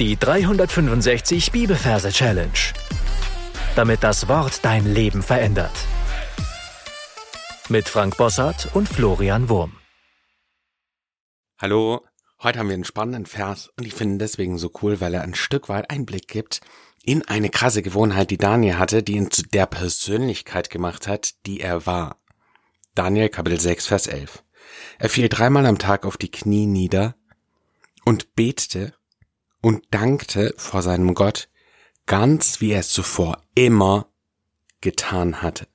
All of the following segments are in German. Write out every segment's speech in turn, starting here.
Die 365 Bibelverse Challenge. Damit das Wort dein Leben verändert. Mit Frank Bossart und Florian Wurm. Hallo, heute haben wir einen spannenden Vers und ich finde ihn deswegen so cool, weil er ein Stück weit Einblick gibt in eine krasse Gewohnheit, die Daniel hatte, die ihn zu der Persönlichkeit gemacht hat, die er war. Daniel Kapitel 6, Vers 11. Er fiel dreimal am Tag auf die Knie nieder und betete und dankte vor seinem Gott, ganz wie er es zuvor immer getan hatte.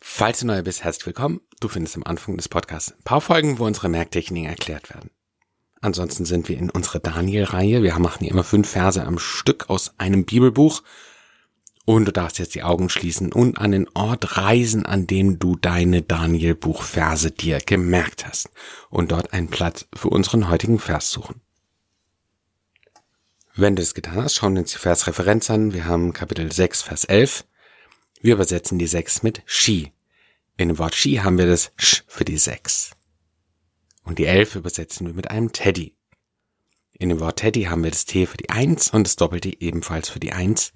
Falls du neu bist, herzlich willkommen. Du findest am Anfang des Podcasts ein paar Folgen, wo unsere Merktechniken erklärt werden. Ansonsten sind wir in unserer Daniel-Reihe. Wir machen hier immer fünf Verse am Stück aus einem Bibelbuch und du darfst jetzt die Augen schließen und an den Ort reisen, an dem du deine Daniel-Buchverse dir gemerkt hast und dort einen Platz für unseren heutigen Vers suchen. Wenn du es getan hast, schauen wir uns die Versreferenz an. Wir haben Kapitel 6, Vers 11. Wir übersetzen die 6 mit Shi. In dem Wort Shi haben wir das Sch für die 6. Und die 11 übersetzen wir mit einem Teddy. In dem Wort Teddy haben wir das T für die 1 und das Doppelte ebenfalls für die 1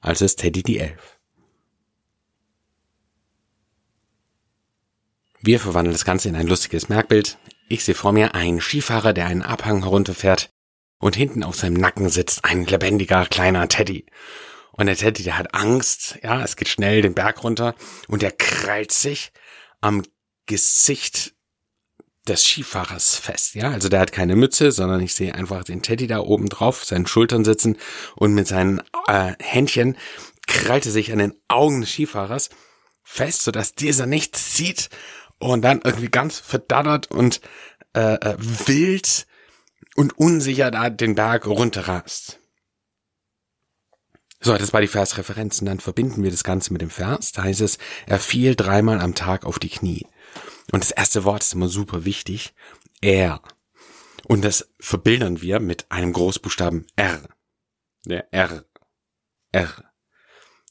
also ist Teddy die Elf. Wir verwandeln das Ganze in ein lustiges Merkbild. Ich sehe vor mir einen Skifahrer, der einen Abhang herunterfährt und hinten auf seinem Nacken sitzt ein lebendiger kleiner Teddy. Und der Teddy, der hat Angst, ja, es geht schnell den Berg runter und der krallt sich am Gesicht des Skifahrers fest. Ja, also der hat keine Mütze, sondern ich sehe einfach den Teddy da oben drauf, seinen Schultern sitzen und mit seinen äh, Händchen krallt er sich an den Augen des Skifahrers fest, sodass dieser nichts sieht und dann irgendwie ganz verdattert und äh, äh, wild und unsicher da den Berg runterrast. So, das war die Versreferenzen. Dann verbinden wir das Ganze mit dem Vers. Da heißt es, er fiel dreimal am Tag auf die Knie. Und das erste Wort ist immer super wichtig. Er. Und das verbildern wir mit einem Großbuchstaben R. Der R. R.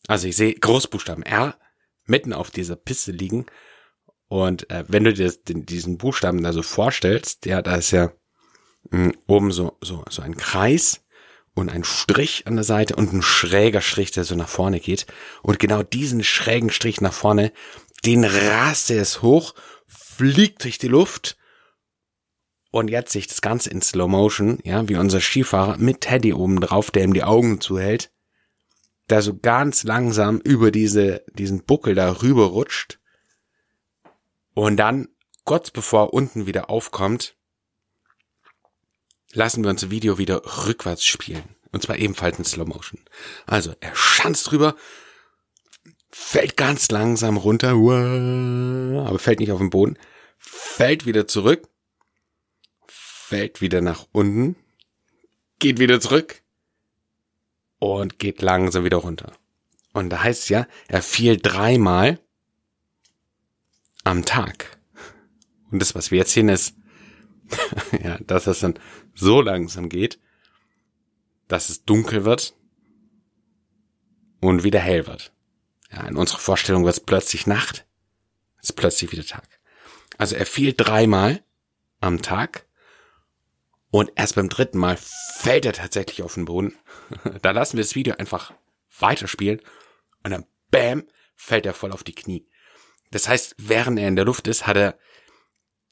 Also ich sehe Großbuchstaben R mitten auf dieser Piste liegen. Und äh, wenn du dir den, diesen Buchstaben da so vorstellst, ja, da ist ja mh, oben so, so, so ein Kreis und ein Strich an der Seite und ein schräger Strich, der so nach vorne geht. Und genau diesen schrägen Strich nach vorne, den rast er es hoch fliegt durch die Luft. Und jetzt sich das Ganze in Slow Motion, ja, wie unser Skifahrer mit Teddy oben drauf, der ihm die Augen zuhält, der so ganz langsam über diese, diesen Buckel da rüber rutscht. Und dann, kurz bevor er unten wieder aufkommt, lassen wir unser Video wieder rückwärts spielen. Und zwar ebenfalls in Slow Motion. Also, er schanzt drüber, fällt ganz langsam runter, aber fällt nicht auf den Boden, fällt wieder zurück, fällt wieder nach unten, geht wieder zurück und geht langsam wieder runter. Und da heißt es ja, er fiel dreimal am Tag. Und das, was wir jetzt sehen, ist, ja, dass es dann so langsam geht, dass es dunkel wird und wieder hell wird. Ja, in unserer Vorstellung wird es plötzlich Nacht, ist plötzlich wieder Tag. Also er fiel dreimal am Tag und erst beim dritten Mal fällt er tatsächlich auf den Boden. da lassen wir das Video einfach weiterspielen und dann bam, fällt er voll auf die Knie. Das heißt, während er in der Luft ist, hat er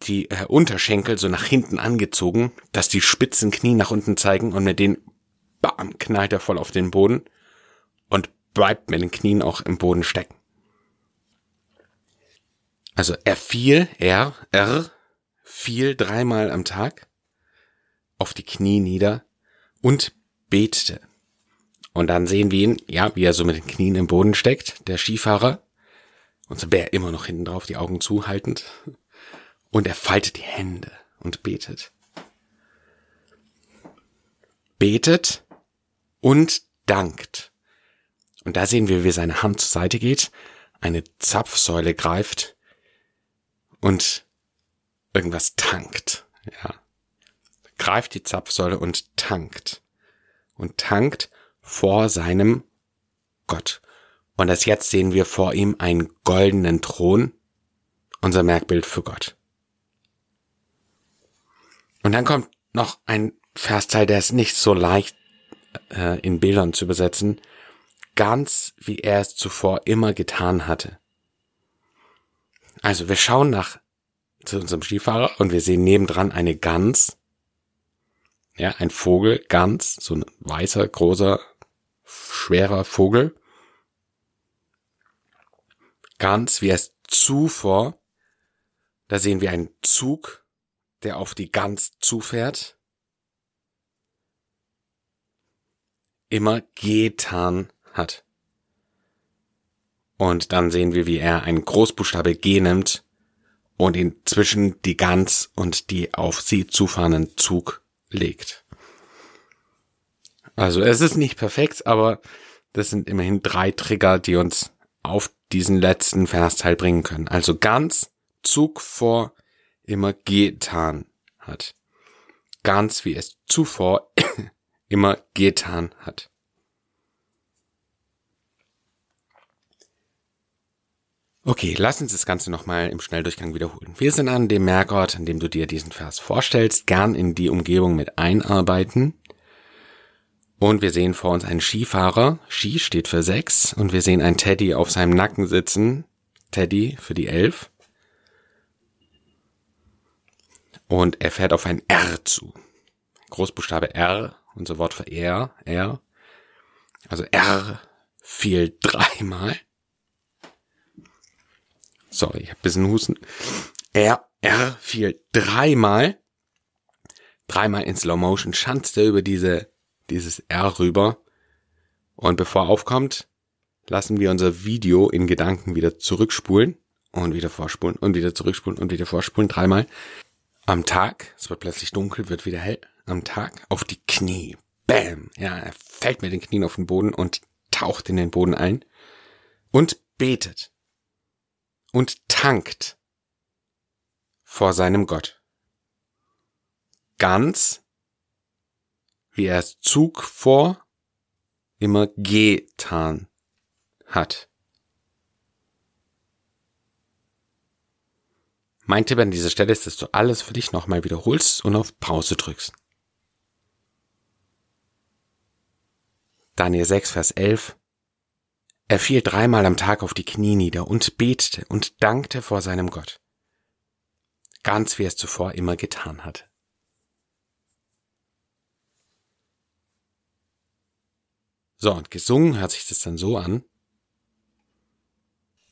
die äh, Unterschenkel so nach hinten angezogen, dass die spitzen Knie nach unten zeigen und mit denen bam, knallt er voll auf den Boden bleibt mit den Knien auch im Boden stecken. Also er fiel, er, er fiel dreimal am Tag auf die Knie nieder und betete. Und dann sehen wir ihn, ja, wie er so mit den Knien im Boden steckt, der Skifahrer. Unser Bär immer noch hinten drauf, die Augen zuhaltend. Und er faltet die Hände und betet. Betet und dankt. Und da sehen wir, wie seine Hand zur Seite geht, eine Zapfsäule greift und irgendwas tankt. Ja. Greift die Zapfsäule und tankt. Und tankt vor seinem Gott. Und das jetzt sehen wir vor ihm einen goldenen Thron, unser Merkbild für Gott. Und dann kommt noch ein Versteil, der ist nicht so leicht äh, in Bildern zu übersetzen. Ganz wie er es zuvor immer getan hatte. Also wir schauen nach zu unserem Skifahrer und wir sehen nebendran eine Gans. Ja, ein Vogel, Gans, so ein weißer, großer, schwerer Vogel. Ganz wie es zuvor. Da sehen wir einen Zug, der auf die Gans zufährt. Immer getan hat. Und dann sehen wir, wie er einen Großbuchstabe G nimmt und ihn zwischen die Gans und die auf sie zufahrenden Zug legt. Also es ist nicht perfekt, aber das sind immerhin drei Trigger, die uns auf diesen letzten Versteil bringen können. Also ganz Zug vor immer getan hat. Ganz wie es zuvor immer getan hat. Okay, lass uns das Ganze nochmal im Schnelldurchgang wiederholen. Wir sind an dem Merkort, an dem du dir diesen Vers vorstellst, gern in die Umgebung mit einarbeiten. Und wir sehen vor uns einen Skifahrer. Ski steht für sechs. Und wir sehen einen Teddy auf seinem Nacken sitzen. Teddy für die elf. Und er fährt auf ein R zu. Großbuchstabe R, unser Wort für R, R. Also R fiel dreimal. Sorry, ich habe bisschen Husten. Er, er fiel dreimal. Dreimal in Slow Motion schanzt er über diese, dieses R rüber. Und bevor er aufkommt, lassen wir unser Video in Gedanken wieder zurückspulen und wieder vorspulen und wieder zurückspulen und wieder vorspulen. Dreimal. Am Tag, es wird plötzlich dunkel, wird wieder hell. Am Tag auf die Knie. Bam. Ja, er fällt mit den Knien auf den Boden und taucht in den Boden ein und betet und tankt vor seinem Gott. Ganz, wie er es Zug vor immer getan hat. Mein Tipp an dieser Stelle ist, dass du alles für dich nochmal wiederholst und auf Pause drückst. Daniel 6, Vers 11. Er fiel dreimal am Tag auf die Knie nieder und betete und dankte vor seinem Gott. Ganz wie er es zuvor immer getan hatte. So, und gesungen hört sich das dann so an.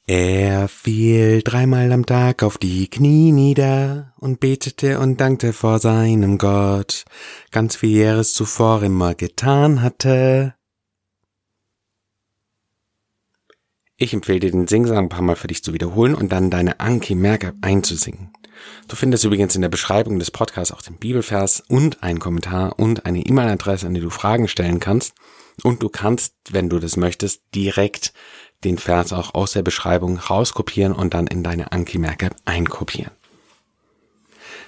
Er fiel dreimal am Tag auf die Knie nieder und betete und dankte vor seinem Gott, ganz wie er es zuvor immer getan hatte. Ich empfehle dir, den Singsang ein paar Mal für dich zu wiederholen und dann deine Anki Merke einzusingen. Du findest übrigens in der Beschreibung des Podcasts auch den Bibelvers und einen Kommentar und eine E-Mail-Adresse, an die du Fragen stellen kannst. Und du kannst, wenn du das möchtest, direkt den Vers auch aus der Beschreibung rauskopieren und dann in deine Anki-Merke einkopieren.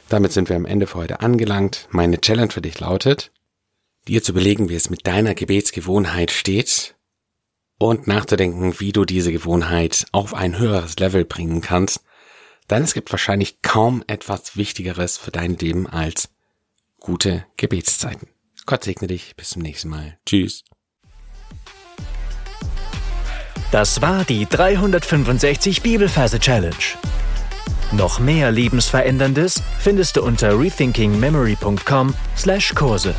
Damit sind wir am Ende für heute angelangt. Meine Challenge für dich lautet, dir zu belegen, wie es mit deiner Gebetsgewohnheit steht und nachzudenken, wie du diese Gewohnheit auf ein höheres Level bringen kannst, denn es gibt wahrscheinlich kaum etwas Wichtigeres für dein Leben als gute Gebetszeiten. Gott segne dich, bis zum nächsten Mal. Tschüss. Das war die 365 Bibelferse Challenge. Noch mehr Lebensveränderndes findest du unter rethinkingmemory.com/Kurse.